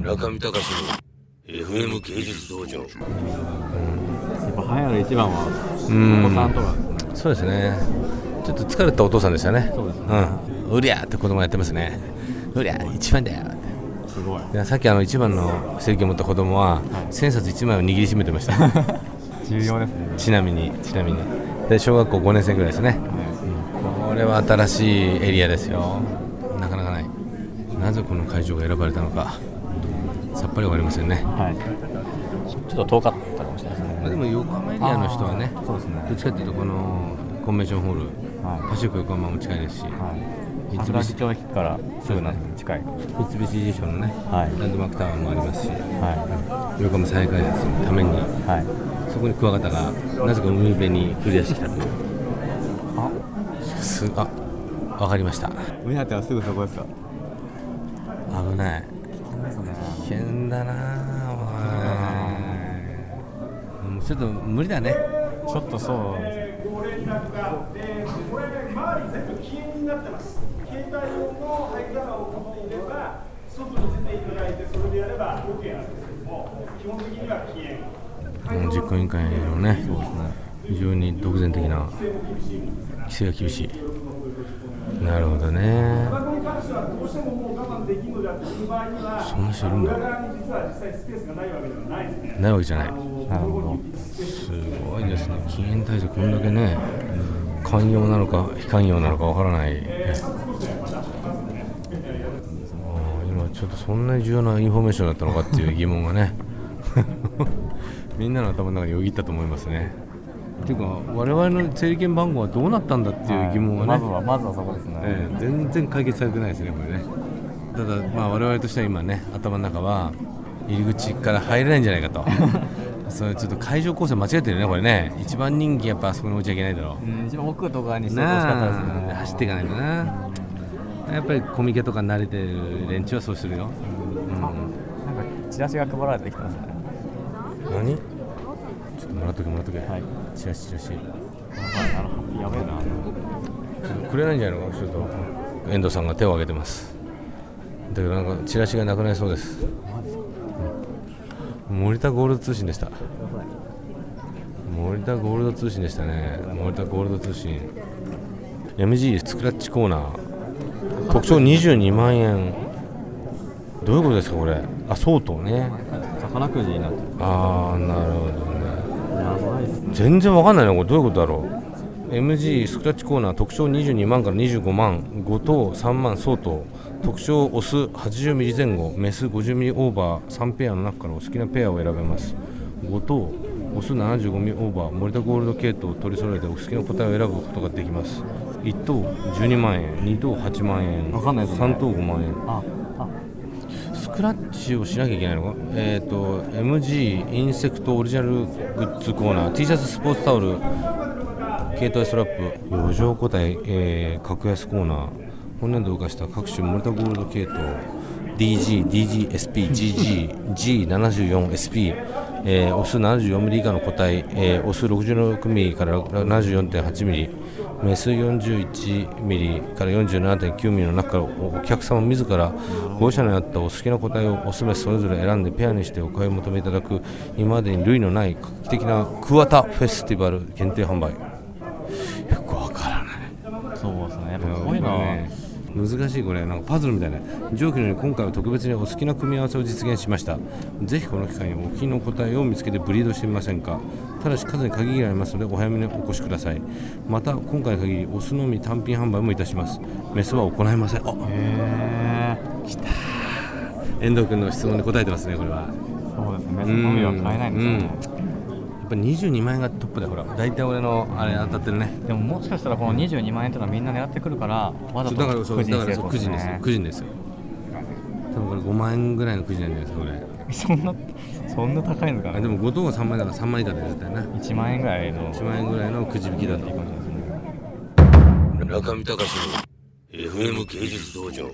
中見隆の FM 芸術道場。やっぱ流行る一番はうんお子さんとかそうですね。ちょっと疲れたお父さんでしたね。そうですね。うん。うりゃーって子供やってますね。うりゃー一番だよ。ってすごい。さっきあの一番の正義を持った子供は千冊一枚を握りしめてました。重要ですね。ちなみにちなみに。で小学校5年生ぐらいですね。これは新しいエリアですよ。なかなかない。なぜこの会場が選ばれたのかさっぱりわかりませんね、はい。ちょっと遠かったかもしれないですね。まあ、でも横浜エリアの人はねそうですね。どっちかっていうとこのコンベンションホールはい。パシフィック横浜も近いですし、はい。三菱桜木町駅からすぐなんで近い。三菱地所のね、はい。ランドマークタワーもありますしは横浜再開発のためにいはい。そこにクワガタがなぜか海辺に繰り出してきたという。あ。すあわかりました。目当てはすぐそこですか？危ないだなおいもうちょっと無理だねちょっとそうですご連絡があって、これね、周り全部禁煙になってます。携帯用の灰皿を持っていれば、外に出ていただいて、それでやれば OK なんですけども、基本的には禁煙。もう実行委員会のね非常に独善的な規制が厳しいなるほどねタバコに関してはどうしてももう我慢できるのであっていう場合には、そんな人いるんだ。実は実際スペースがないわけではないですね。ないわけじゃない。なるほどすごいですね禁煙対策こんだけね。寛容なのか非寛容なのかわからない、ね。あー今ちょっとそんなに重要なインフォメーションだったのかっていう疑問がね。みんなの頭の中によぎったと思いますねっていうか我々の整理券番号はどうなったんだっていう疑問がね、まずはまずはそこですね、ええ全然解決されてないですね、これね。ただ、まあ、我々としては今ね、頭の中は入り口から入れないんじゃないかと、それちょっと会場構成間違えてるね、これね、一番人気やっぱあそこに置いちゃいけないだろうん、一番奥とかにう。してほしかったですね走っていかないとな。やっぱりコミケとか慣れてる連中はそうするよ。うんなんかチラシが配られてきてますね何ちょっともらっとけ、もらっとけ。はい。チラシ、チラシ。ちょはいあのハッピーやべえな。っとくれないんじゃないの？か、ちょっと。遠藤さんが手を挙げてます。だけどなんかチラシがなくなりそうです。森田ゴールド通信でした。森田ゴールド通信でしたね。森田ゴールド通信。MG スクラッチコーナー。特徴22万円。どういうことですかこれ？あ相当ね。魚くじになってる。ああなるほど全然わかんないなこれ。どういうことだろう。MG スクラッチコーナー特徴22万から25万5等3万相当特徴オス80ミリ前後。メス50ミリオーバー。3ペアの中からお好きなペアを選べます。5等オス75ミリオーバー。森田ゴールド系統を取り揃えてお好きな答えを選ぶことができます。1等12万円。2等8万円。わかんないですね3等5万円クラッチをしなきゃいけないのか？えっ、と MG インセクトオリジナルグッズコーナー T シャツスポーツタオル携帯ストラップ余剰個体、えー格安コーナー本年度動かした各種モルタゴールド系統。DG、DGSP、GG、G74SP、えー、オス 74mm 以下の個体、えー、オス 66mm から 74.8mm メス 41mm から 47.9mm の中からおお客様自らご社にあったお好きな個体をオスメスそれぞれ選んでペアにしてお買い求めいただく今までに類のない画期的なクワタフェスティバル限定販売。難しいこれなんかパズルみたいな。上記のように今回は特別にお好きな組み合わせを実現しました。ぜひこの機会にお気の答えを見つけてブリードしてみませんか。ただし数に限りがありますのでお早めにお越しください。また今回に限りオスのみ単品販売もいたします。メスは行いません。あへえ遠藤君の質問に答えてますねこれは。そうですね。メスのみは買えないんですよね。やっぱ22万円がトップだよほら。大体俺のあれ当たってるね。でももしかしたらこの22万円っていうのはみんな狙ってくるからわざとだからそうくじにだからそう成功くじですよねくじですよ。多分これ5万円ぐらいのくじなんじゃないですかこれ。そんなそんな高いのかな。あでも5等が3万円だから3万円以下で絶対な。1万円ぐらいの1万円ぐらいのくじ引きだと。いいかもしれないですね中見隆の FM 芸術道場